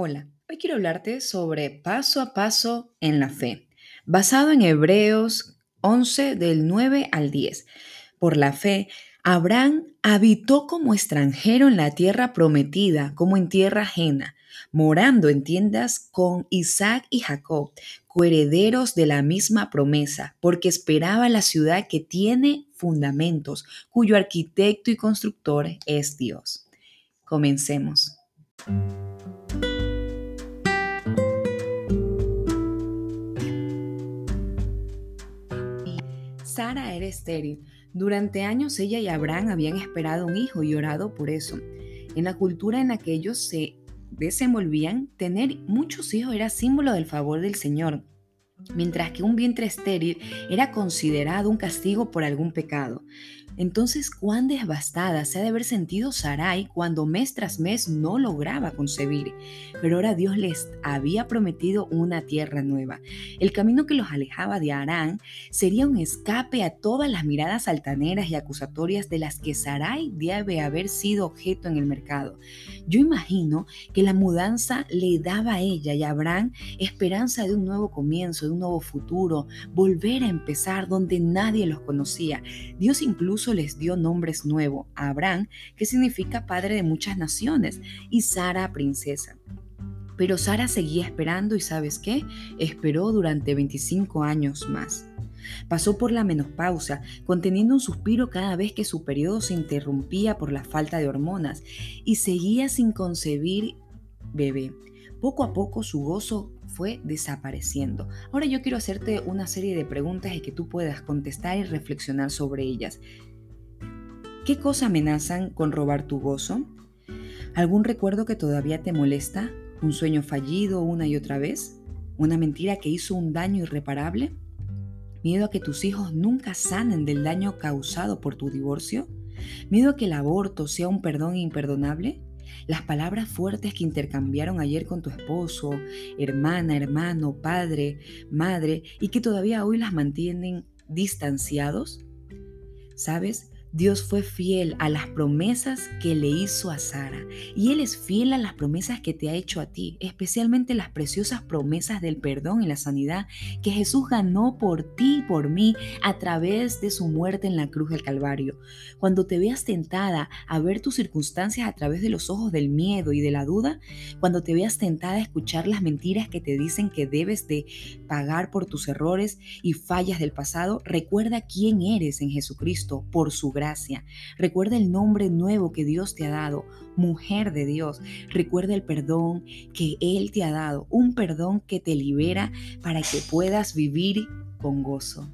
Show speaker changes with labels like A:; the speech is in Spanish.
A: Hola, hoy quiero hablarte sobre paso a paso en la fe, basado en Hebreos 11 del 9 al 10. Por la fe, Abraham habitó como extranjero en la tierra prometida, como en tierra ajena, morando en tiendas con Isaac y Jacob, coherederos de la misma promesa, porque esperaba la ciudad que tiene fundamentos, cuyo arquitecto y constructor es Dios. Comencemos. Sara era estéril. Durante años ella y Abraham habían esperado un hijo y orado por eso. En la cultura en la que ellos se desenvolvían, tener muchos hijos era símbolo del favor del Señor, mientras que un vientre estéril era considerado un castigo por algún pecado. Entonces, cuán devastada se ha de haber sentido Sarai cuando mes tras mes no lograba concebir. Pero ahora Dios les había prometido una tierra nueva. El camino que los alejaba de Arán sería un escape a todas las miradas altaneras y acusatorias de las que Sarai debe haber sido objeto en el mercado. Yo imagino que la mudanza le daba a ella y a Abraham esperanza de un nuevo comienzo, un nuevo futuro, volver a empezar donde nadie los conocía. Dios incluso les dio nombres nuevos, Abraham, que significa padre de muchas naciones, y Sara, princesa. Pero Sara seguía esperando y sabes qué? Esperó durante 25 años más. Pasó por la menopausa, conteniendo un suspiro cada vez que su periodo se interrumpía por la falta de hormonas, y seguía sin concebir bebé. Poco a poco su gozo fue desapareciendo. Ahora yo quiero hacerte una serie de preguntas y que tú puedas contestar y reflexionar sobre ellas. ¿Qué cosa amenazan con robar tu gozo? ¿Algún recuerdo que todavía te molesta? ¿Un sueño fallido una y otra vez? ¿Una mentira que hizo un daño irreparable? ¿Miedo a que tus hijos nunca sanen del daño causado por tu divorcio? ¿Miedo a que el aborto sea un perdón imperdonable? Las palabras fuertes que intercambiaron ayer con tu esposo, hermana, hermano, padre, madre, y que todavía hoy las mantienen distanciados? ¿Sabes? Dios fue fiel a las promesas que le hizo a Sara y Él es fiel a las promesas que te ha hecho a ti, especialmente las preciosas promesas del perdón y la sanidad que Jesús ganó por ti y por mí a través de su muerte en la cruz del Calvario. Cuando te veas tentada a ver tus circunstancias a través de los ojos del miedo y de la duda, cuando te veas tentada a escuchar las mentiras que te dicen que debes de pagar por tus errores y fallas del pasado, recuerda quién eres en Jesucristo por su gracia. Recuerda el nombre nuevo que Dios te ha dado, mujer de Dios. Recuerda el perdón que Él te ha dado, un perdón que te libera para que puedas vivir con gozo.